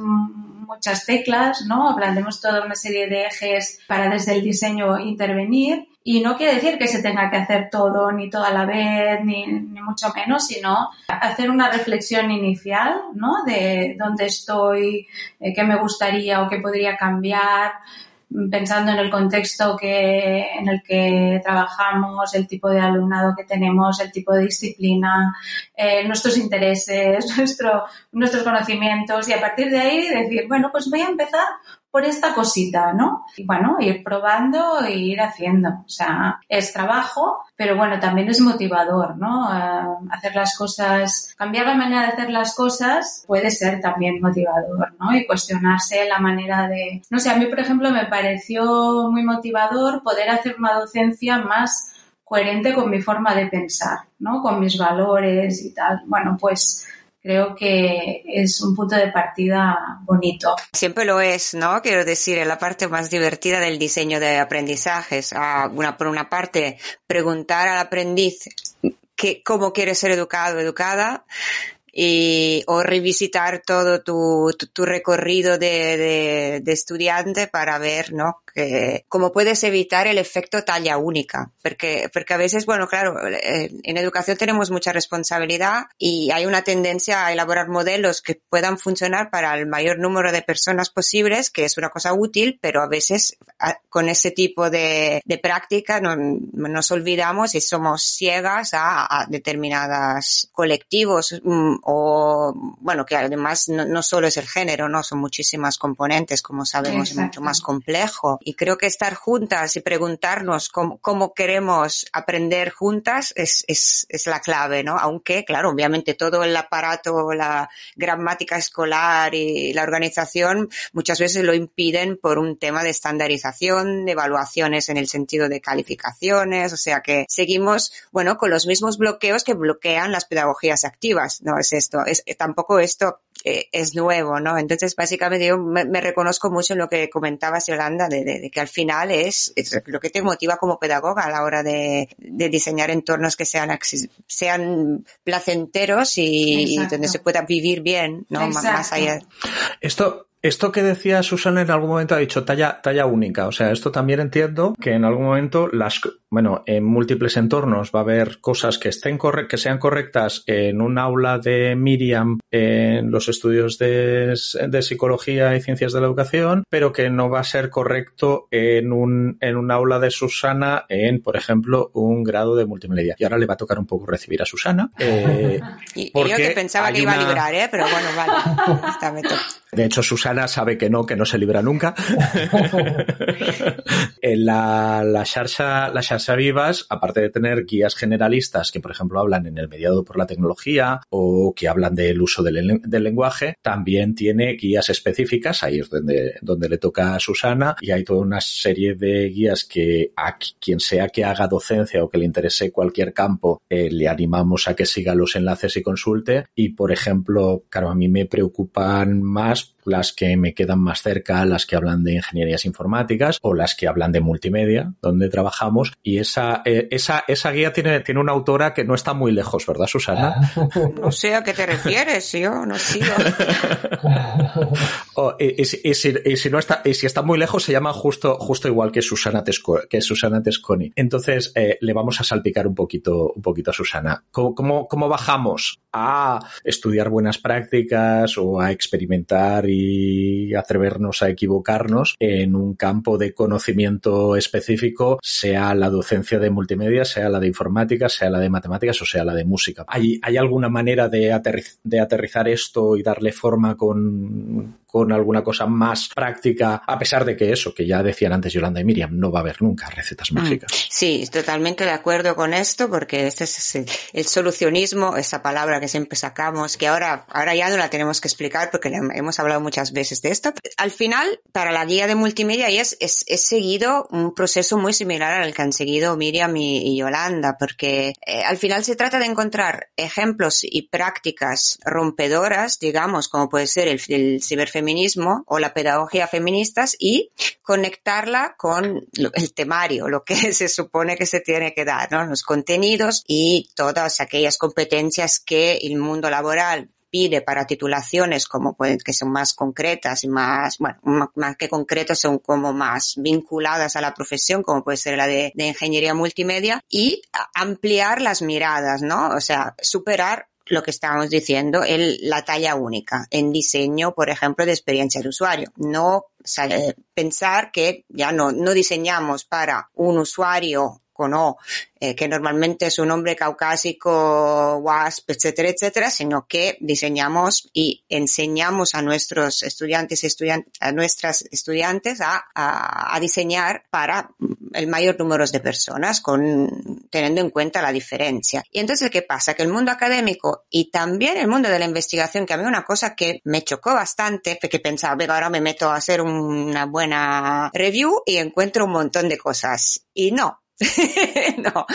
muchas teclas, ¿no? Planteamos toda una serie de ejes para desde el diseño intervenir y no quiere decir que se tenga que hacer todo ni toda la vez, ni, ni, mucho menos, sino hacer una reflexión inicial, ¿no? De dónde estoy, eh, qué me gustaría o qué podría cambiar, pensando en el contexto que, en el que trabajamos, el tipo de alumnado que tenemos, el tipo de disciplina, eh, nuestros intereses, nuestro, nuestros conocimientos y a partir de ahí decir, bueno, pues voy a empezar por esta cosita, ¿no? Y bueno, ir probando e ir haciendo. O sea, es trabajo, pero bueno, también es motivador, ¿no? Eh, hacer las cosas, cambiar la manera de hacer las cosas puede ser también motivador, ¿no? Y cuestionarse la manera de, no sé, a mí, por ejemplo, me pareció muy motivador poder hacer una docencia más coherente con mi forma de pensar, ¿no? Con mis valores y tal. Bueno, pues creo que es un punto de partida bonito. Siempre lo es, ¿no? Quiero decir, es la parte más divertida del diseño de aprendizajes. Ah, una, por una parte, preguntar al aprendiz que, cómo quiere ser educado o educada y, o revisitar todo tu, tu, recorrido de, de, de, estudiante para ver, ¿no? Que, cómo puedes evitar el efecto talla única. Porque, porque a veces, bueno, claro, eh, en educación tenemos mucha responsabilidad y hay una tendencia a elaborar modelos que puedan funcionar para el mayor número de personas posibles, que es una cosa útil, pero a veces con ese tipo de, de práctica no, nos olvidamos y somos ciegas a, a determinados colectivos mm, o bueno, que además no, solo es el género, ¿no? Son muchísimas componentes, como sabemos, es mucho más complejo. Y creo que estar juntas y preguntarnos cómo, cómo queremos aprender juntas es, es, es, la clave, ¿no? Aunque, claro, obviamente todo el aparato, la gramática escolar y la organización muchas veces lo impiden por un tema de estandarización, de evaluaciones en el sentido de calificaciones, o sea que seguimos, bueno, con los mismos bloqueos que bloquean las pedagogías activas, ¿no? Es esto, es, eh, tampoco esto eh, es nuevo, ¿no? Entonces, básicamente yo me, reconozco mucho en lo que comentabas, Yolanda, de, de, que al final es, lo que te motiva como pedagoga a la hora de, de diseñar entornos que sean, sean placenteros y, donde se pueda vivir bien, ¿no? Más allá. Esto, esto que decía Susana en algún momento ha dicho talla, talla única. O sea, esto también entiendo que en algún momento las, bueno, en múltiples entornos va a haber cosas que estén que sean correctas en un aula de Miriam en los estudios de, de, psicología y ciencias de la educación, pero que no va a ser correcto en un, en un aula de Susana en, por ejemplo, un grado de multimedia. Y ahora le va a tocar un poco recibir a Susana. Eh, y, yo que pensaba que iba a librar, ¿eh? Pero bueno, vale. de hecho, Susana sabe que no, que no se libra nunca. en la, la la Vivas, aparte de tener guías generalistas que, por ejemplo, hablan en el mediado por la tecnología o que hablan del uso del, del lenguaje, también tiene guías específicas, ahí es donde, donde le toca a Susana, y hay toda una serie de guías que a quien sea que haga docencia o que le interese cualquier campo, eh, le animamos a que siga los enlaces y consulte. Y, por ejemplo, claro, a mí me preocupan más las que me quedan más cerca, las que hablan de ingenierías informáticas o las que hablan de multimedia, donde trabajamos. Y esa, eh, esa, esa guía tiene, tiene una autora que no está muy lejos, ¿verdad, Susana? No sé a qué te refieres, yo no sigo. oh, y, si, no está, y si está muy lejos, se llama justo, justo igual que Susana, que Susana Tesconi. Entonces, eh, le vamos a salpicar un poquito, un poquito a Susana. ¿Cómo, cómo, cómo bajamos a estudiar buenas prácticas o a experimentar y atrevernos a equivocarnos en un campo de conocimiento específico, sea la docencia de multimedia, sea la de informática, sea la de matemáticas o sea la de música. ¿Hay, alguna manera de aterrizar esto y darle forma con, con alguna cosa más práctica, a pesar de que eso, que ya decían antes Yolanda y Miriam, no va a haber nunca recetas mm. mágicas. Sí, totalmente de acuerdo con esto, porque este es el, solucionismo, esa palabra que siempre sacamos, que ahora, ahora ya no la tenemos que explicar porque hemos hablado muchas veces de esto. Al final, para la guía de multimedia es, es, seguido un proceso muy similar al que han seguido Miriam y, Yolanda, porque eh, al final se trata de encontrar ejemplos y prácticas rompedoras, digamos, como puede ser el, el ciberfeminismo o la pedagogía feministas y conectarla con el temario, lo que se supone que se tiene que dar, ¿no? Los contenidos y todas aquellas competencias que el mundo laboral pide para titulaciones como pueden, que son más concretas y más, bueno, más que concretas son como más vinculadas a la profesión, como puede ser la de, de ingeniería multimedia y ampliar las miradas, ¿no? O sea, superar lo que estábamos diciendo, el, la talla única en diseño, por ejemplo, de experiencia de usuario. No pensar que ya no, no diseñamos para un usuario con O eh, que normalmente es un nombre caucásico, WASP, etcétera, etcétera, sino que diseñamos y enseñamos a nuestros estudiantes, a nuestras estudiantes a, a, diseñar para el mayor número de personas, con, teniendo en cuenta la diferencia. Y entonces, ¿qué pasa? Que el mundo académico y también el mundo de la investigación, que a mí una cosa que me chocó bastante, que pensaba, venga, ahora me meto a hacer una buena review y encuentro un montón de cosas. Y no, no.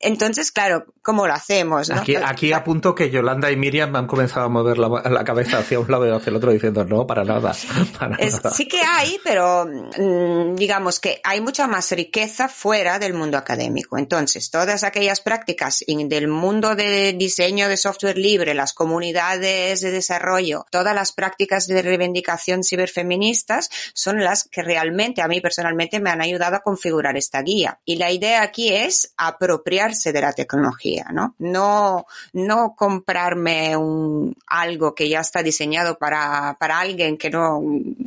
Entonces, claro, ¿cómo lo hacemos? Aquí, aquí apunto que Yolanda y Miriam han comenzado a mover la, cabeza hacia un lado y hacia el otro diciendo no, para nada. Sí que hay, pero mm, digamos que hay mucha más riqueza fuera del mundo académico. Entonces, todas aquellas prácticas del mundo de diseño de software libre, las comunidades de desarrollo, todas las prácticas de reivindicación ciberfeministas son las que realmente a mí personalmente me han ayudado a configurar esta guía. Y la idea aquí es apropiarse de la tecnología, ¿no? No, no comprarme un, algo que ya está diseñado para, para alguien que no,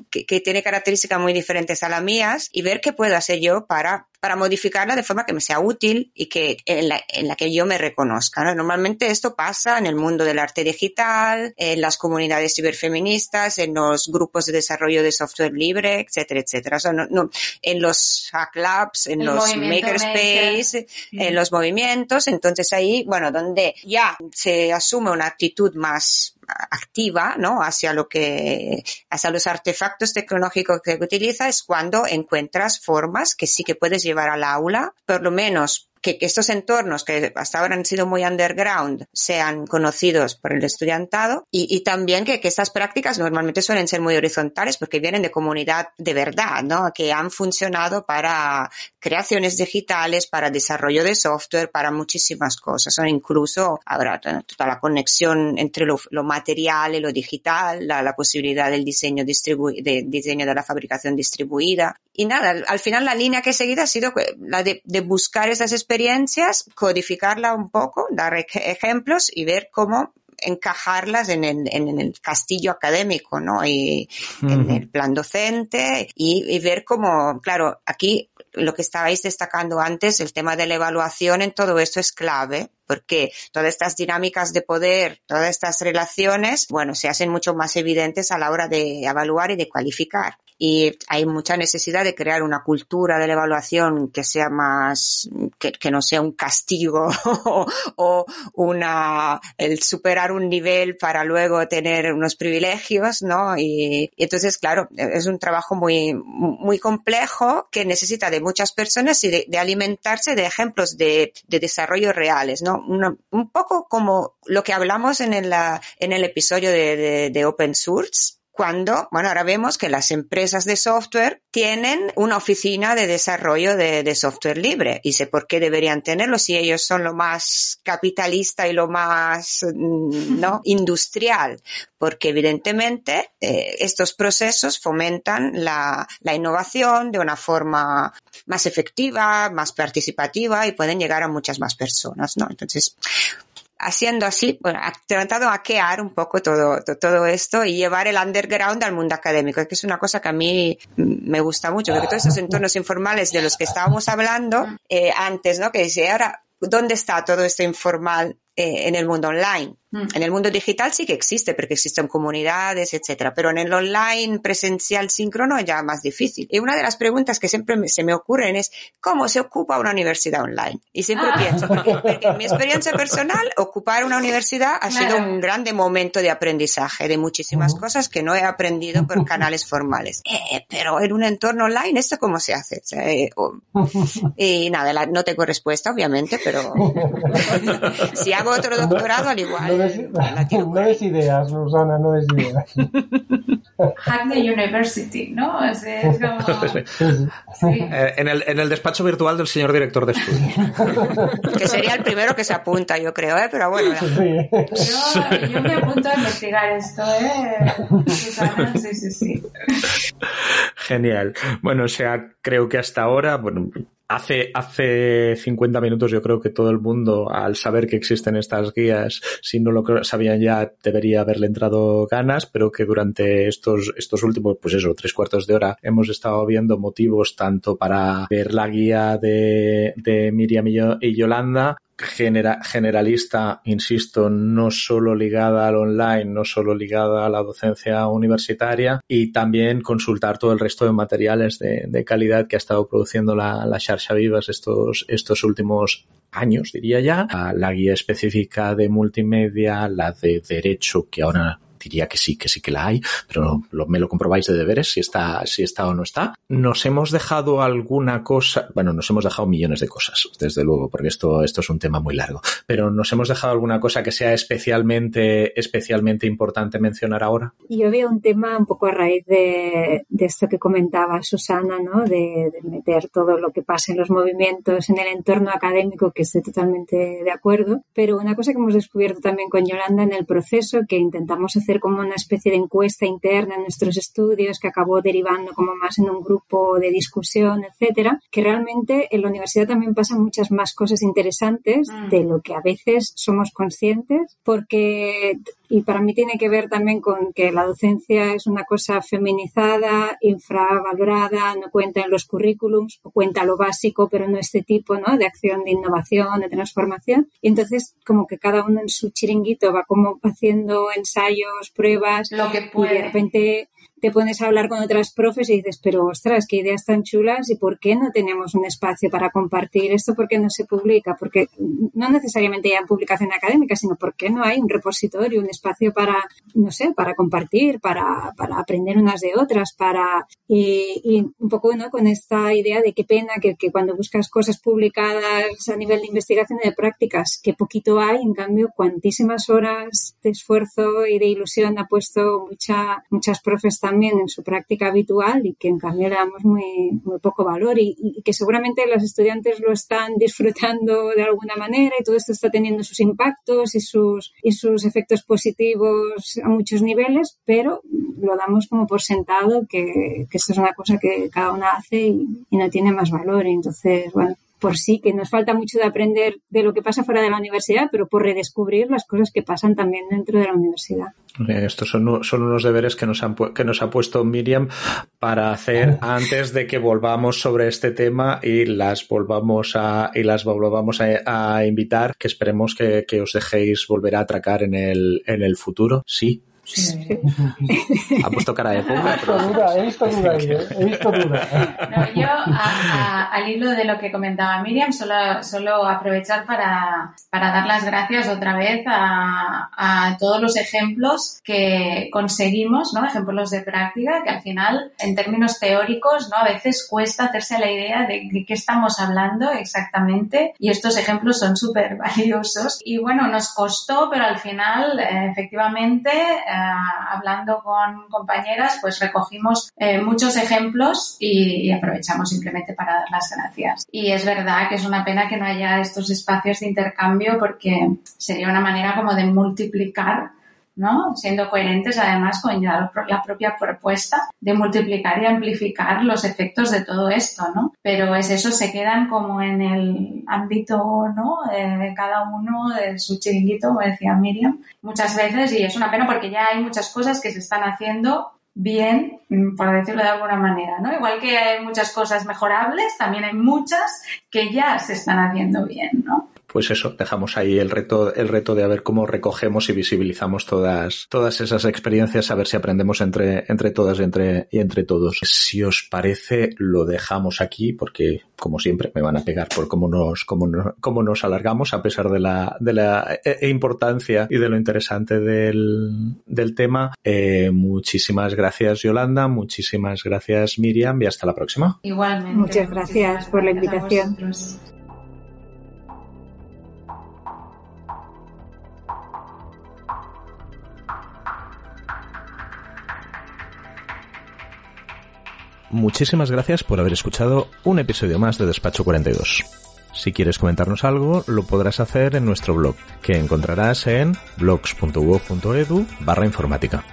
que, que tiene características muy diferentes a las mías y ver qué puedo hacer yo para para modificarla de forma que me sea útil y que en la, en la que yo me reconozca. ¿no? Normalmente esto pasa en el mundo del arte digital, en las comunidades ciberfeministas, en los grupos de desarrollo de software libre, etcétera, etcétera. O sea, no, no, en los hack labs, en los makerspace, en los movimientos. Entonces ahí, bueno, donde ya se asume una actitud más activa, ¿no? Hacia lo que, hacia los artefactos tecnológicos que utiliza es cuando encuentras formas que sí que puedes llevar al aula, por lo menos que, estos entornos que hasta ahora han sido muy underground sean conocidos por el estudiantado y, también que, que, estas prácticas normalmente suelen ser muy horizontales porque vienen de comunidad de verdad, ¿no? Que han funcionado para creaciones digitales, para desarrollo de software, para muchísimas cosas. O incluso ahora toda la conexión entre lo, material y lo digital, la, posibilidad del diseño de diseño de la fabricación distribuida. Y nada, al final la línea que he seguido ha sido la de, de buscar esas experiencias, codificarla un poco, dar ejemplos y ver cómo encajarlas en el, en el castillo académico, ¿no? Y en el plan docente y, ver cómo, claro, aquí lo que estabais destacando antes, el tema de la evaluación en todo esto es clave, porque todas estas dinámicas de poder, todas estas relaciones, bueno, se hacen mucho más evidentes a la hora de evaluar y de cualificar y hay mucha necesidad de crear una cultura de la evaluación que sea más, que, no sea un castigo o, una, el superar un nivel para luego tener unos privilegios, ¿no? Y, entonces, claro, es un trabajo muy, muy complejo que necesita de muchas personas y de, alimentarse de ejemplos de, de desarrollo reales, ¿no? un poco como lo que hablamos en el, en el episodio de, de Open Source, cuando, bueno, ahora vemos que las empresas de software tienen una oficina de desarrollo de, software libre. Y sé por qué deberían tenerlo si ellos son lo más capitalista y lo más, mm, ¿no? Industrial. Porque evidentemente eh, estos procesos fomentan la, la innovación de una forma más efectiva, más participativa y pueden llegar a muchas más personas, ¿no? Entonces, haciendo así, bueno, tratado de hackear un poco todo, todo esto y llevar el underground al mundo académico, que es una cosa que a mí me gusta mucho, porque todos esos entornos informales de los que estábamos hablando eh, antes, ¿no? Que dice, ahora, ¿dónde está todo esto informal eh, en el mundo online. Mm. En el mundo digital sí que existe, porque existen comunidades, etcétera, pero en el online presencial síncrono es ya más difícil. Y una de las preguntas que siempre se me ocurren es cómo se ocupa una universidad online. Y siempre ah. pienso, porque, en mi experiencia personal, ocupar una universidad ha sido un grande momento de aprendizaje de muchísimas cosas que no he aprendido por canales formales. Eh, pero en un entorno online, ¿esto cómo se hace? Eh, y nada, no tengo respuesta, obviamente, pero si hago otro doctorado, al igual no es ideas, Susana, no es ideas. Hack the University, ¿no? Es, como... Eh, en, el, en el despacho virtual del señor director de estudio. que sería el primero que se apunta, yo creo, ¿eh? Pero bueno. Yo, yo, me apunto a investigar esto, ¿eh? Susana, sí, sí, sí. Genial. Bueno, o sea, creo que hasta ahora, bueno, Hace, hace 50 minutos yo creo que todo el mundo, al saber que existen estas guías, si no lo sabían ya, debería haberle entrado ganas, pero que durante estos, estos últimos, pues eso, tres cuartos de hora, hemos estado viendo motivos tanto para ver la guía de, de Miriam y Yolanda, generalista, insisto, no solo ligada al online, no solo ligada a la docencia universitaria y también consultar todo el resto de materiales de, calidad que ha estado produciendo la, la Vivas estos, estos últimos años, diría ya. La guía específica de multimedia, la de derecho, que ahora diría que sí, que sí que la hay, pero me lo comprobáis de deberes si está, si está o no está. Nos hemos dejado alguna cosa, bueno, nos hemos dejado millones de cosas, desde luego, porque esto, esto es un tema muy largo, pero nos hemos dejado alguna cosa que sea especialmente, especialmente importante mencionar ahora. Yo veo un tema un poco a raíz de, esto que comentaba Susana, ¿no? De, de meter todo lo que pasa en los movimientos en el entorno académico, que estoy totalmente de acuerdo, pero una cosa que hemos descubierto también con Yolanda en el proceso, que intentamos hacer como una especie de encuesta interna en nuestros estudios que acabó derivando como más en un grupo de discusión, etcétera, que realmente en la universidad también pasan muchas más cosas interesantes mm. de lo que a veces somos conscientes, porque y para mí tiene que ver también con que la docencia es una cosa feminizada, infravalorada, no cuenta en los currículums, o cuenta lo básico, pero no este tipo ¿no? de acción de innovación, de transformación. Y entonces, como que cada uno en su chiringuito va como haciendo ensayos, pruebas, lo que puede. y de repente te pones a hablar con otras profes y dices, pero ostras, qué ideas tan chulas y por qué no tenemos un espacio para compartir esto, por qué no se publica, porque no necesariamente ya en publicación académica, sino por qué no hay un repositorio, un espacio para, no sé, para compartir, para, para aprender unas de otras, para, y, un poco, ¿no? Con esta idea de qué pena que, que, cuando buscas cosas publicadas a nivel de investigación y de prácticas, que poquito hay, en cambio, cuantísimas horas de esfuerzo y de ilusión ha puesto mucha, muchas profes también en su práctica habitual y que en cambio le damos muy, muy poco valor y, que seguramente los estudiantes lo están disfrutando de alguna manera y todo esto está teniendo sus impactos y sus, y sus efectos positivos a muchos niveles, pero lo damos como por sentado que, que esto es una cosa que cada una hace y, y no tiene más valor. Y entonces, bueno, por sí, que nos falta mucho de aprender de lo que pasa fuera de la universidad, pero por redescubrir las cosas que pasan también dentro de la universidad. Estos son, son unos deberes que nos, han, que nos ha puesto Miriam para hacer antes de que volvamos sobre este tema y las volvamos a, y las volvamos a, invitar, que esperemos que, que, os dejéis volver a atracar en el, en el futuro. Sí, ha puesto cara de puma. He visto duda, he visto duda. yo, al hilo de lo que comentaba Miriam, solo, solo aprovechar para, para dar las gracias otra vez a, a, todos los ejemplos que conseguimos, ¿no? Ejemplos de práctica que al final, en términos teóricos, ¿no? A veces cuesta hacerse la idea de, de qué estamos hablando exactamente y estos ejemplos son súper valiosos. Y bueno, nos costó, pero al final, eh, efectivamente, eh, hablando con compañeras, pues recogimos eh, muchos ejemplos y, aprovechamos simplemente para dar las gracias. Y es verdad que es una pena que no haya estos espacios de intercambio porque sería una manera como de multiplicar ¿no? Siendo coherentes además con la, propia propuesta de multiplicar y amplificar los efectos de todo esto, ¿no? Pero es eso, se quedan como en el ámbito, ¿no? De, cada uno de su chiringuito, como decía Miriam, muchas veces y es una pena porque ya hay muchas cosas que se están haciendo bien, mm, por decirlo de alguna manera, ¿no? Igual que hay muchas cosas mejorables, también hay muchas que ya se están haciendo bien, ¿no? Pues eso, dejamos ahí el reto, el reto de a ver cómo recogemos y visibilizamos todas, todas esas experiencias, a ver si aprendemos entre, entre todas y entre, y entre todos. Si os parece, lo dejamos aquí porque, como siempre, me van a pegar por cómo nos, cómo nos, cómo nos alargamos a pesar de la, de la eh, eh, importancia y de lo interesante del, del tema. Eh, muchísimas gracias, Yolanda. Muchísimas gracias, Miriam. Y hasta la próxima. Igualmente. Muchas gracias por la invitación. Muchísimas gracias por haber escuchado un episodio más de Despacho 42. Si quieres comentarnos algo, lo podrás hacer en nuestro blog, que encontrarás en blogs.uoc.edu barra informática.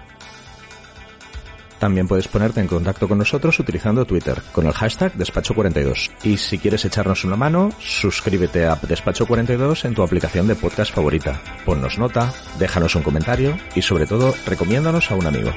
También puedes ponerte en contacto con nosotros utilizando Twitter con el hashtag Despacho42. Y si quieres echarnos una mano, suscríbete a Despacho42 en tu aplicación de podcast favorita. Ponnos nota, déjanos un comentario y sobre todo recomiéndanos a un amigo.